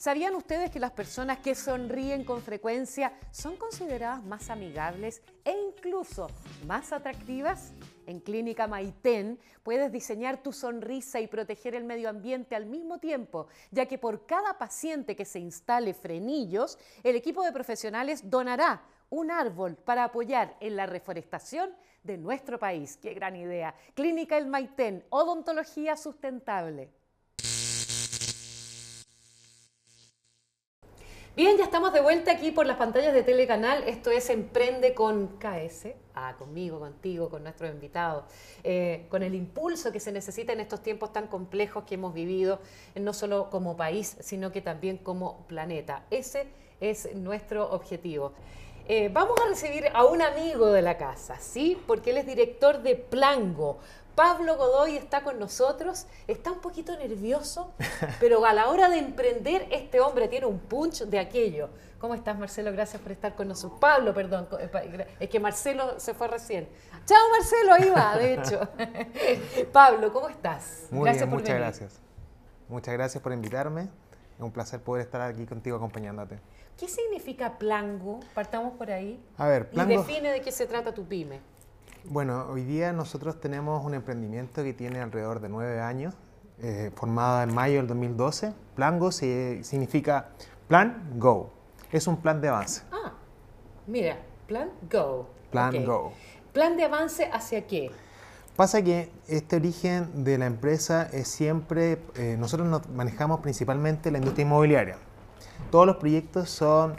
¿Sabían ustedes que las personas que sonríen con frecuencia son consideradas más amigables e incluso más atractivas? En Clínica Maitén puedes diseñar tu sonrisa y proteger el medio ambiente al mismo tiempo, ya que por cada paciente que se instale frenillos, el equipo de profesionales donará un árbol para apoyar en la reforestación de nuestro país. ¡Qué gran idea! Clínica El Maitén, odontología sustentable. Bien, ya estamos de vuelta aquí por las pantallas de Telecanal. Esto es Emprende con KS. Ah, conmigo, contigo, con nuestros invitados. Eh, con el impulso que se necesita en estos tiempos tan complejos que hemos vivido, no solo como país, sino que también como planeta. Ese es nuestro objetivo. Eh, vamos a recibir a un amigo de la casa, ¿sí? Porque él es director de Plango. Pablo Godoy está con nosotros, está un poquito nervioso, pero a la hora de emprender, este hombre tiene un punch de aquello. ¿Cómo estás, Marcelo? Gracias por estar con nosotros. Pablo, perdón, eh, es que Marcelo se fue recién. Chao, Marcelo, ahí va, de hecho. Pablo, ¿cómo estás? Muy gracias bien, muchas gracias. Muchas gracias por invitarme. Es un placer poder estar aquí contigo acompañándote. ¿Qué significa Plango? Partamos por ahí. A ver, Plango... Y define de qué se trata tu pyme. Bueno, hoy día nosotros tenemos un emprendimiento que tiene alrededor de nueve años, eh, formado en mayo del 2012. Plango significa Plan Go. Es un plan de avance. Ah, mira, Plan Go. Plan Go. ¿Plan de avance hacia qué? Pasa que este origen de la empresa es siempre, eh, nosotros nos manejamos principalmente la industria inmobiliaria. Todos los proyectos son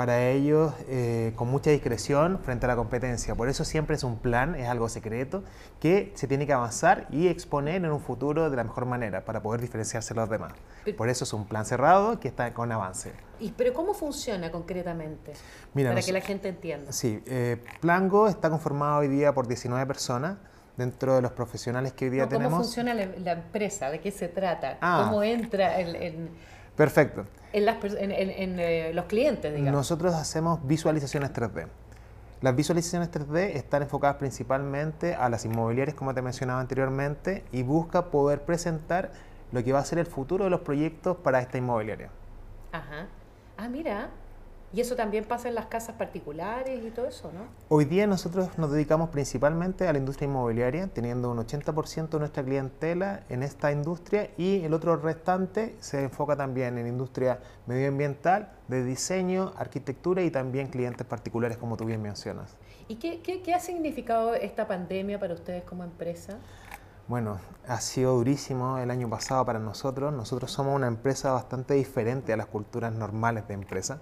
para ellos eh, con mucha discreción frente a la competencia. Por eso siempre es un plan, es algo secreto, que se tiene que avanzar y exponer en un futuro de la mejor manera para poder diferenciarse de los demás. Por eso es un plan cerrado que está con avance. ¿Y, ¿Pero cómo funciona concretamente? para que la gente entienda. Sí, eh, Plango está conformado hoy día por 19 personas dentro de los profesionales que hoy día tenemos. ¿Cómo funciona la, empresa? ¿De qué se trata? Ah. ¿Cómo entra en Perfecto. En, eh, los clientes, digamos. Nosotros hacemos visualizaciones 3D. Las visualizaciones 3D están enfocadas principalmente a las inmobiliarias, como te mencionaba anteriormente, y busca poder presentar lo que va a ser el futuro de los proyectos para esta inmobiliaria. Ajá. Ah, mira, y eso también pasa en las casas particulares y todo eso, ¿no? Hoy día nosotros nos dedicamos principalmente a la industria inmobiliaria, teniendo un 80% de nuestra clientela en esta industria y el otro restante se enfoca también en industria medioambiental, de diseño, arquitectura y también clientes particulares, como tú bien mencionas. ¿Y qué, qué, qué ha significado esta pandemia para ustedes como empresa? Bueno, ha sido durísimo el año pasado para nosotros. Nosotros somos una empresa bastante diferente a las culturas normales de empresa.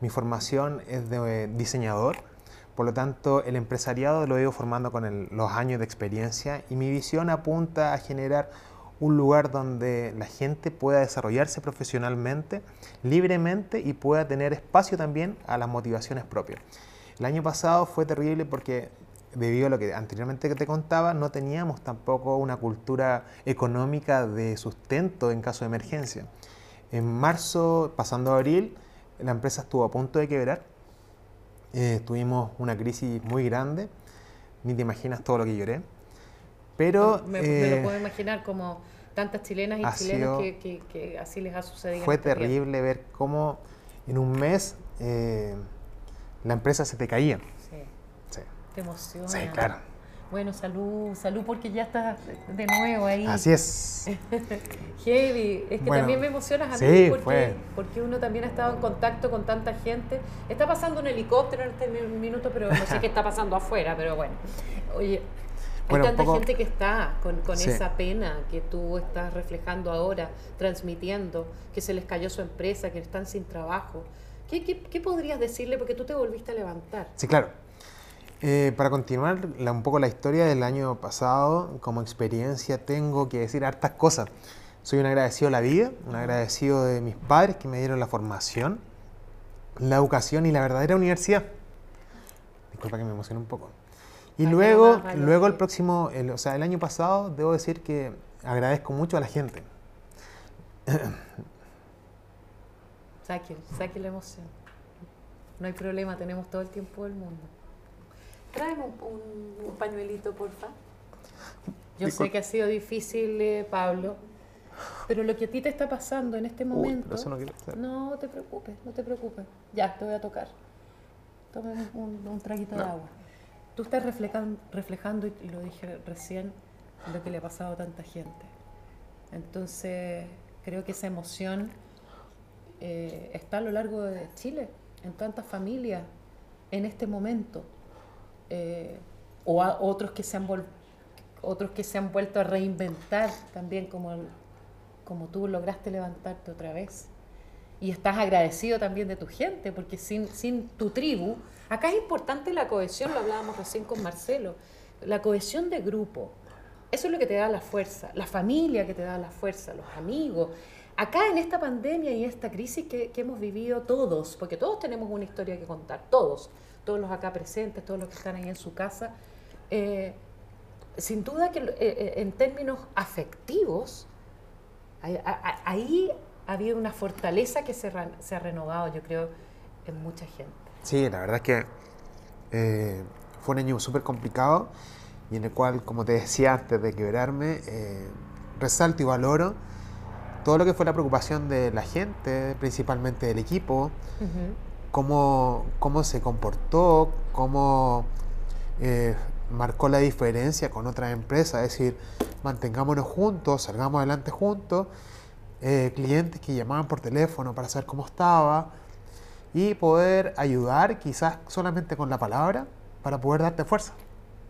Mi formación es de eh, diseñador, por lo tanto el empresariado lo he ido formando con los años de experiencia y mi visión apunta a generar un lugar donde la gente pueda desarrollarse profesionalmente, libremente y pueda tener espacio también a las motivaciones propias. El año pasado fue terrible porque debido a lo que anteriormente te contaba, no teníamos tampoco una cultura económica de sustento en caso de emergencia. En marzo, pasando a abril, la empresa estuvo a punto de quebrar. Eh, tuvimos una crisis muy grande. Ni te imaginas todo lo que lloré. Pero. Me, lo eh, puedo imaginar como tantas chilenas y chilenos que, así les ha sucedido. Fue terrible ver cómo en un mes eh, la empresa se te caía. Sí. sí. Te emociona. Sí, claro. Bueno, salud, salud porque ya estás de nuevo ahí. Así es. Heavy, es que también me emocionas a mí porque, porque uno también ha estado en contacto con tanta gente. Está pasando un helicóptero en este minuto, pero no sé qué está pasando afuera, pero bueno. Oye, hay tanta gente que está con, esa pena que tú estás reflejando ahora, transmitiendo, que se les cayó su empresa, que están sin trabajo. ¿Qué, qué, qué podrías decirle? Porque tú te volviste a levantar. Sí, claro. Eh, para continuar un poco la historia del año pasado, como experiencia tengo que decir hartas cosas. Soy un agradecido de la vida, un agradecido de mis padres que me dieron la formación, la educación y la verdadera universidad. Disculpa que me emocione un poco. Y luego, luego el próximo, o sea, el año pasado, debo decir que agradezco mucho a la gente. Saque, saque la emoción. No hay problema, tenemos todo el tiempo del mundo. Tráeme un, pañuelito, porfa. Yo sé que ha sido difícil, eh, Pablo, Pero lo que a ti te está pasando en este momento... no, te preocupes, no te preocupes. Ya, te voy a tocar. Toma un, traguito de agua. Tú estás reflejando, reflejando, y lo dije recién, lo que le ha pasado a tanta gente. Entonces, creo que esa emoción eh, está a lo largo de Chile, en tantas familias, en este momento. Eh, o otros que se han otros que se han vuelto a reinventar también como, como tú lograste levantarte otra vez. Y estás agradecido también de tu gente, porque sin, sin tu tribu, acá es importante la cohesión, lo hablábamos recién con Marcelo, la cohesión de grupo. Eso es lo que te da la fuerza, la familia que te da la fuerza, los amigos. Acá en esta pandemia y esta crisis que, que hemos vivido todos, porque todos tenemos una historia que contar, todos, todos los acá presentes, todos los que están ahí en su casa, eh, sin duda que eh, eh, en términos afectivos, ahí, ha habido una fortaleza que se, ha renovado, yo creo, en mucha gente. Sí, la verdad es que fue un año súper complicado y en el cual, como te decía antes de quebrarme, resalto y valoro todo lo que fue la preocupación de la gente, principalmente del equipo, cómo, cómo, se comportó, cómo marcó la diferencia con otras empresas, es decir, mantengámonos juntos, salgamos adelante juntos, eh, clientes que llamaban por teléfono para saber cómo estaba y poder ayudar quizás solamente con la palabra para poder darte fuerza.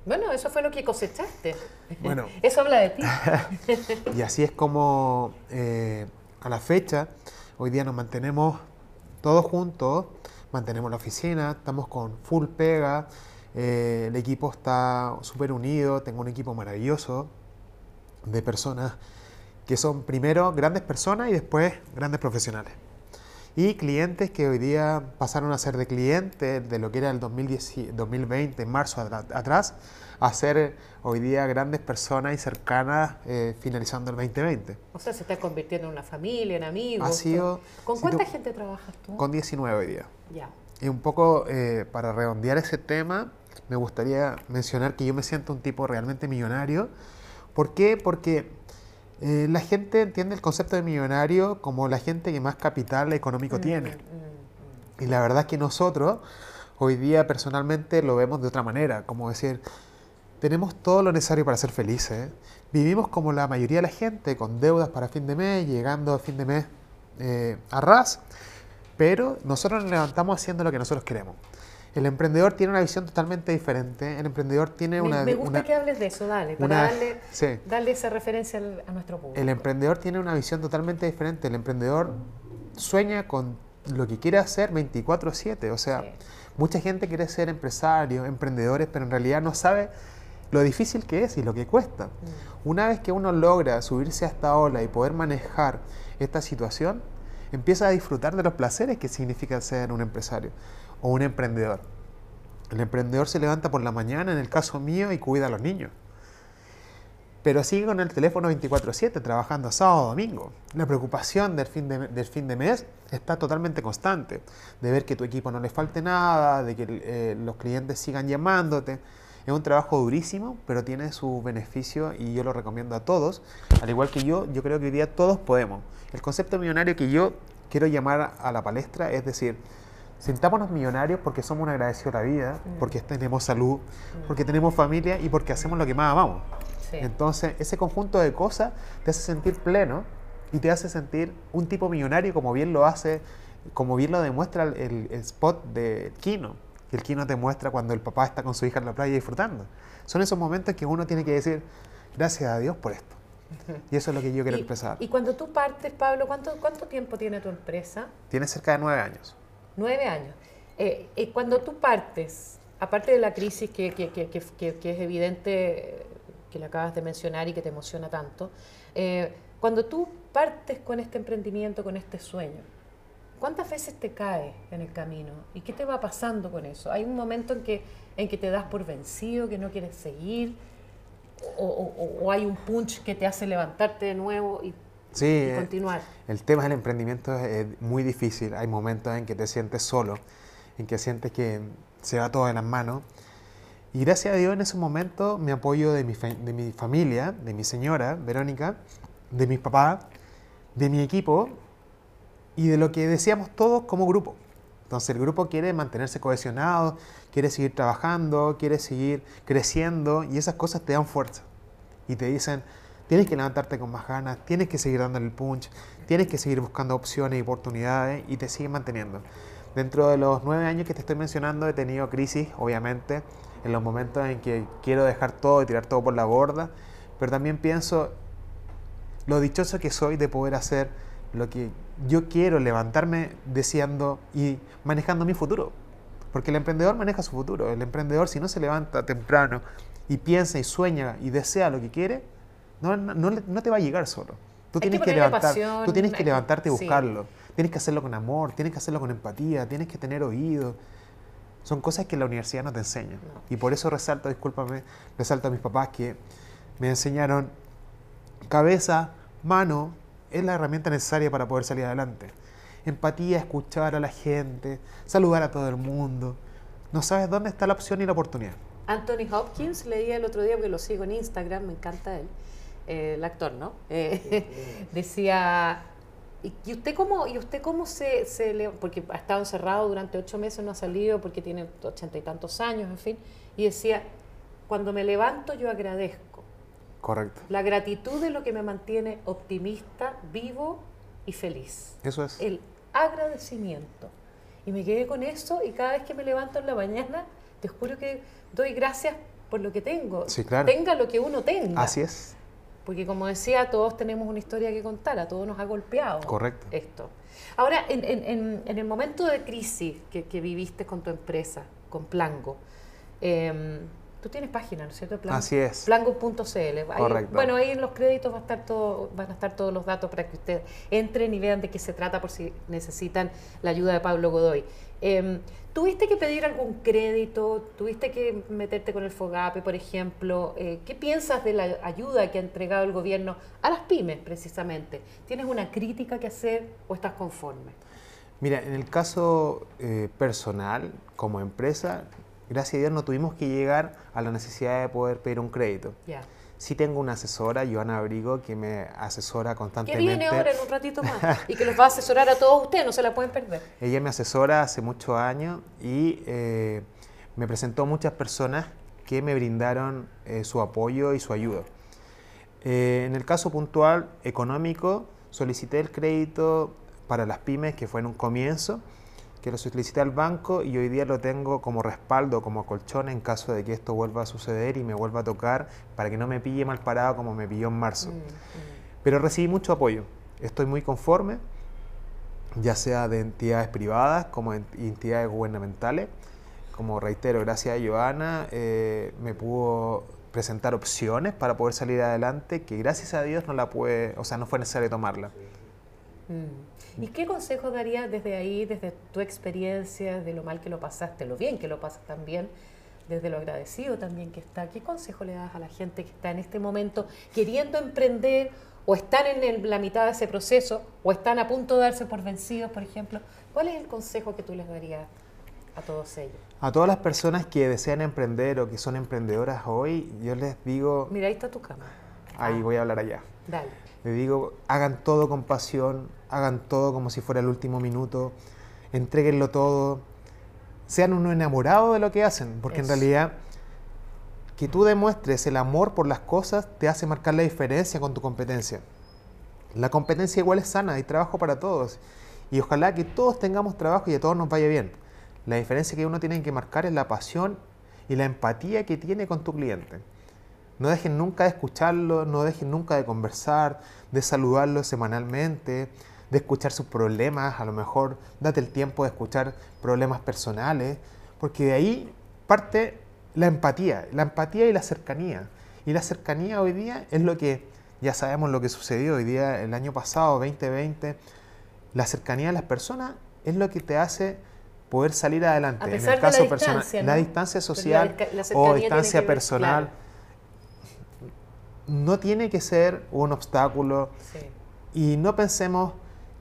Bueno, eso fue lo que cosechaste. Bueno, eso habla de ti. y así es como eh, a la fecha, hoy día nos mantenemos todos juntos, mantenemos la oficina, estamos con full pega, eh, el equipo está súper unido, tengo un equipo maravilloso de personas que son primero grandes personas y después grandes profesionales. Y clientes que hoy día pasaron a ser de clientes de lo que era el 2020, en marzo atrás, a ser hoy día grandes personas y cercanas eh, finalizando el 2020. O sea, se está convirtiendo en una familia, en amigos. Ha sido, ¿Con cuánta gente trabajas tú? Con 19 hoy día. Ya. Y un poco eh, para redondear ese tema, me gustaría mencionar que yo me siento un tipo realmente millonario. ¿Por qué? Porque eh, la gente entiende el concepto de millonario como la gente que más capital económico mm, tiene. Mm, mm, y la verdad es que nosotros hoy día personalmente lo vemos de otra manera, como decir, tenemos todo lo necesario para ser felices. Vivimos como la mayoría de la gente, con deudas para fin de mes, llegando a fin de mes eh, a ras, pero nosotros nos levantamos haciendo lo que nosotros queremos. El emprendedor tiene una visión totalmente diferente. El emprendedor tiene una... Me gusta que hables de eso, dale, para darle, esa referencia a nuestro público. El emprendedor tiene una visión totalmente diferente. El emprendedor sueña con lo que quiere hacer 24/7. O sea, mucha gente quiere ser empresario, emprendedores, pero en realidad no sabe lo difícil que es y lo que cuesta. Mm. Una vez que uno logra subirse a esta ola y poder manejar esta situación, empieza a disfrutar de los placeres que significa ser un empresario o un emprendedor. El emprendedor se levanta por la mañana, en el caso mío, y cuida a los niños. Pero sigue con el teléfono 24/7, trabajando sábado, domingo. La preocupación del fin, de, del fin de mes está totalmente constante. De ver que tu equipo no le falte nada, de que eh, los clientes sigan llamándote. Es un trabajo durísimo, pero tiene su beneficio y yo lo recomiendo a todos. Al igual que yo, yo creo que hoy día todos podemos. El concepto millonario que yo quiero llamar a la palestra es decir, Sintámonos millonarios porque somos un agradecido a la vida, mm. porque tenemos salud, mm. porque tenemos familia y porque hacemos lo que más amamos. Entonces, ese conjunto de cosas te hace sentir pleno y te hace sentir un tipo millonario como bien lo hace, como bien lo demuestra el, spot de Kino. Que el Kino te muestra cuando el papá está con su hija en la playa disfrutando. Son esos momentos que uno tiene que decir, gracias a Dios por esto. Y eso es lo que yo quiero expresar. Y cuando tú partes, Pablo, ¿cuánto, ¿cuánto tiempo tiene tu empresa? Tiene cerca de nueve años. Nueve años. Eh, eh, cuando tú partes, aparte de la crisis que, es evidente, que le acabas de mencionar y que te emociona tanto, eh, cuando tú partes con este emprendimiento, con este sueño, ¿cuántas veces te caes en el camino? ¿Y qué te va pasando con eso? ¿Hay un momento en que, en que te das por vencido, que no quieres seguir? O, hay un punch que te hace levantarte de nuevo y sí, eh, continuar. El tema del emprendimiento es muy difícil. Hay momentos en que te sientes solo, en que sientes que se va todo de las manos. Y gracias a Dios en ese momento me apoyo de mi, de mi familia, de mi señora, Verónica, de mis papás, de mi equipo y de lo que deseamos todos como grupo. Entonces el grupo quiere mantenerse cohesionado, quiere seguir trabajando, quiere seguir creciendo y esas cosas te dan fuerza. Y te dicen, tienes que levantarte con más ganas, tienes que seguir dándole el punch, tienes que seguir buscando opciones y oportunidades y te siguen manteniendo. Dentro de los nueve años que te estoy mencionando he tenido crisis, obviamente, en los momentos en que quiero dejar todo y tirar todo por la borda, pero también pienso lo dichoso que soy de poder hacer lo que yo quiero, levantarme deseando y manejando mi futuro. Porque el emprendedor maneja su futuro. El emprendedor si no se levanta temprano y piensa y sueña y desea lo que quiere, no, no, te va a llegar solo. Tú tienes que, levantar, tú tienes que levantarte y buscarlo. Tienes que hacerlo con amor, tienes que hacerlo con empatía, tienes que tener oído. Son cosas que la universidad no te enseña. Y por eso resalto, discúlpame, resalto a mis papás que me enseñaron cabeza, mano, es la herramienta necesaria para poder salir adelante. Empatía, escuchar a la gente, saludar a todo el mundo. No sabes dónde está la opción y la oportunidad. Anthony Hopkins, leía el otro día, porque lo sigo en Instagram, me encanta él, eh, el actor, ¿no? Eh, decía, ¿y usted cómo, y usted cómo se, se le, porque ha estado encerrado durante ocho meses, no ha salido porque tiene ochenta y tantos años, en fin, y decía, cuando me levanto yo agradezco. Correcto. La gratitud es lo que me mantiene optimista, vivo y feliz. Eso es. El agradecimiento. Y me quedé con eso y cada vez que me levanto en la mañana, te juro que doy gracias por lo que tengo. Sí, claro. Tenga lo que uno tenga. Así es. Porque como decía, todos tenemos una historia que contar, a todos nos ha golpeado Correcto. esto. Ahora, en, el momento de crisis que, viviste con tu empresa, con Plango, em, tú tienes página, ¿no es cierto? Así es. Plango.cl. Correcto. Bueno, ahí en los créditos va a estar todo, van a estar todos los datos para que ustedes entren y vean de qué se trata por si necesitan la ayuda de Pablo Godoy. Em, ¿Tuviste que pedir algún crédito? ¿Tuviste que meterte con el FOGAPE, por ejemplo? Eh, ¿Qué piensas de la ayuda que ha entregado el gobierno a las pymes, precisamente? ¿Tienes una crítica que hacer o estás conforme? Mira, en el caso eh, personal, como empresa, gracias a Dios no tuvimos que llegar a la necesidad de poder pedir un crédito. Ya. Sí tengo una asesora, Joana Abrigo, que me asesora constantemente. Que viene ahora en un ratito más y que los va a asesorar a todos ustedes, no se la pueden perder. Ella me asesora hace muchos años y eh, me presentó muchas personas que me brindaron eh, su apoyo y su ayuda. Eh, en el caso puntual económico, solicité el crédito para las pymes, que fue en un comienzo, que lo solicité al banco y hoy día lo tengo como respaldo, como colchón en caso de que esto vuelva a suceder y me vuelva a tocar para que no me pille mal parado como me pilló en marzo. Mm, mm. Pero recibí mucho apoyo, estoy muy conforme, ya sea de entidades privadas como entidades gubernamentales. Como reitero, gracias a Joana eh, me pudo presentar opciones para poder salir adelante que gracias a Dios no la puede, o sea, no fue necesario tomarla. Mm. ¿Y qué consejo darías desde ahí, desde tu experiencia, de lo mal que lo pasaste, lo bien que lo pasas también, desde lo agradecido también que está? ¿Qué consejo le das a la gente que está en este momento queriendo emprender o están en la mitad de ese proceso o están a punto de darse por vencidos, por ejemplo? ¿Cuál es el consejo que tú les darías a todos ellos? A todas las personas que desean emprender o que son emprendedoras hoy, yo les digo... Mira, ahí está tu cama. Ahí ah. voy a hablar allá. Dale. Les digo, hagan todo con pasión, hagan todo como si fuera el último minuto, entreguenlo todo, sean uno enamorado de lo que hacen, porque en realidad que tú demuestres el amor por las cosas te hace marcar la diferencia con tu competencia. La competencia igual es sana, hay trabajo para todos. Y ojalá que todos tengamos trabajo y a todos nos vaya bien. La diferencia que uno tiene que marcar es la pasión y la empatía que tiene con tu cliente. No dejen nunca de escucharlo, no dejen nunca de conversar, de saludarlo semanalmente, de escuchar sus problemas, a lo mejor date el tiempo de escuchar problemas personales, porque de ahí parte la empatía, la empatía y la cercanía. Y la cercanía hoy día es lo que, ya sabemos lo que sucedió hoy día, el año pasado, 2020, la cercanía de las personas es lo que te hace poder salir adelante. en el caso personal, la distancia social o distancia personal no tiene que ser un obstáculo. Y no pensemos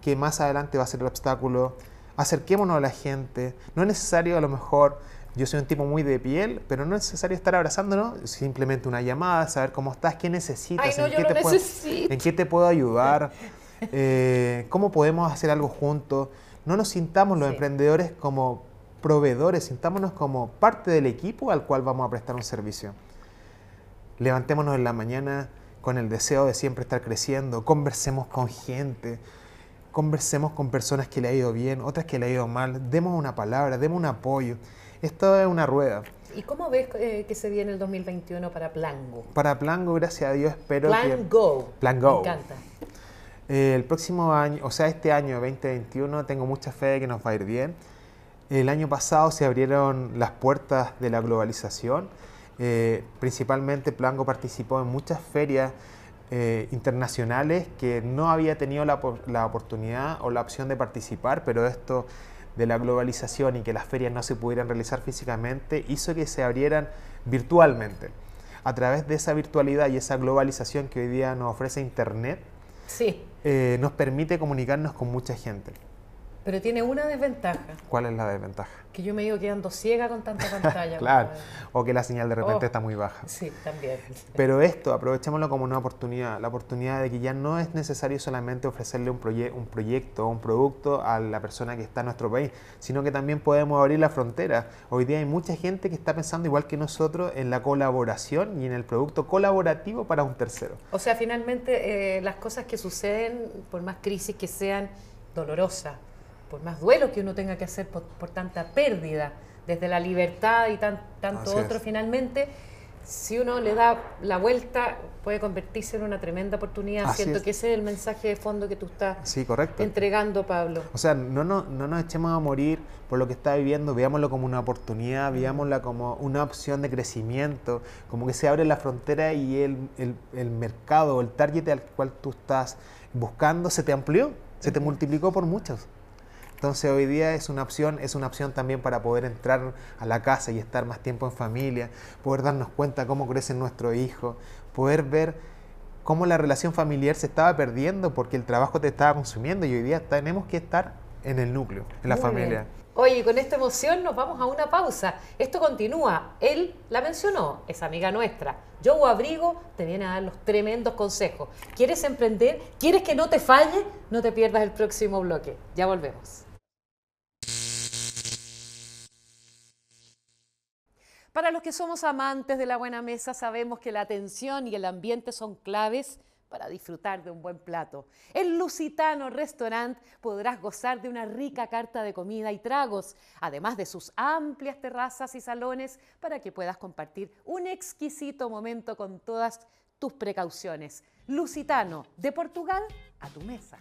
que más adelante va a ser el obstáculo. Acerquémonos a la gente. No es necesario a lo mejor, yo soy un tipo muy de piel, pero no es necesario estar abrazándonos, simplemente una llamada, saber cómo estás, qué necesitas, en, qué te puedo, en, qué te puedo, ayudar. Eh, ¿Cómo podemos hacer algo juntos? No nos sintamos los emprendedores como proveedores, sintámonos como parte del equipo al cual vamos a prestar un servicio. Levantémonos en la mañana con el deseo de siempre estar creciendo, conversemos con gente, conversemos con personas que le ha ido bien, otras que le ha ido mal, demos una palabra, demos un apoyo. Esto es una rueda. ¿Y cómo ves eh, que se viene el 2021 para Plango? Para Plango, gracias a Dios, espero Plan que... Go. Plan Go. Me encanta. Eh, el próximo año, o sea, este año 2021, tengo mucha fe de que nos va a ir bien. El año pasado se abrieron las puertas de la globalización. Eh, principalmente Plango participó en muchas ferias eh, internacionales que no había tenido la, la, oportunidad o la opción de participar, pero esto de la globalización y que las ferias no se pudieran realizar físicamente hizo que se abrieran virtualmente. A través de esa virtualidad y esa globalización que hoy día nos ofrece Internet, sí. eh, nos permite comunicarnos con mucha gente. Pero tiene una desventaja. ¿Cuál es la desventaja? Que yo me digo quedando ciega con tanta pantalla. claro, o que la señal de repente oh, está muy baja. Sí, también. Pero esto, aprovechémoslo como una oportunidad, la oportunidad de que ya no es necesario solamente ofrecerle un, proye un proyecto o un producto a la persona que está en nuestro país, sino que también podemos abrir la frontera. Hoy día hay mucha gente que está pensando igual que nosotros en la colaboración y en el producto colaborativo para un tercero. O sea, finalmente eh, las cosas que suceden, por más crisis que sean dolorosas, por más duelo que uno tenga que hacer por, tanta pérdida, desde la libertad y tan, tanto otro, finalmente, si uno le da la vuelta, puede convertirse en una tremenda oportunidad. Siento que ese es el mensaje de fondo que tú estás sí, correcto. entregando, Pablo. O sea, no, no, no nos echemos a morir por lo que está viviendo, veámoslo como una oportunidad, veámosla como una opción de crecimiento, como que se abre la frontera y el, el, el mercado, el target al cual tú estás buscando se te amplió, se te multiplicó por muchos. Entonces hoy día es una opción, es una opción también para poder entrar a la casa y estar más tiempo en familia, poder darnos cuenta cómo crece nuestro hijo, poder ver cómo la relación familiar se estaba perdiendo porque el trabajo te estaba consumiendo y hoy día tenemos que estar en el núcleo, en la familia. Oye, con esta emoción nos vamos a una pausa. Esto continúa. Él la mencionó, es amiga nuestra. Joe Abrigo te viene a dar los tremendos consejos. ¿Quieres emprender? ¿Quieres que no te falle? No te pierdas el próximo bloque. Ya volvemos. Para los que somos amantes de la buena mesa, sabemos que la atención y el ambiente son claves para disfrutar de un buen plato. En Lusitano Restaurant podrás gozar de una rica carta de comida y tragos, además de sus amplias terrazas y salones para que puedas compartir un exquisito momento con todas tus precauciones. Lusitano, de Portugal a tu mesa.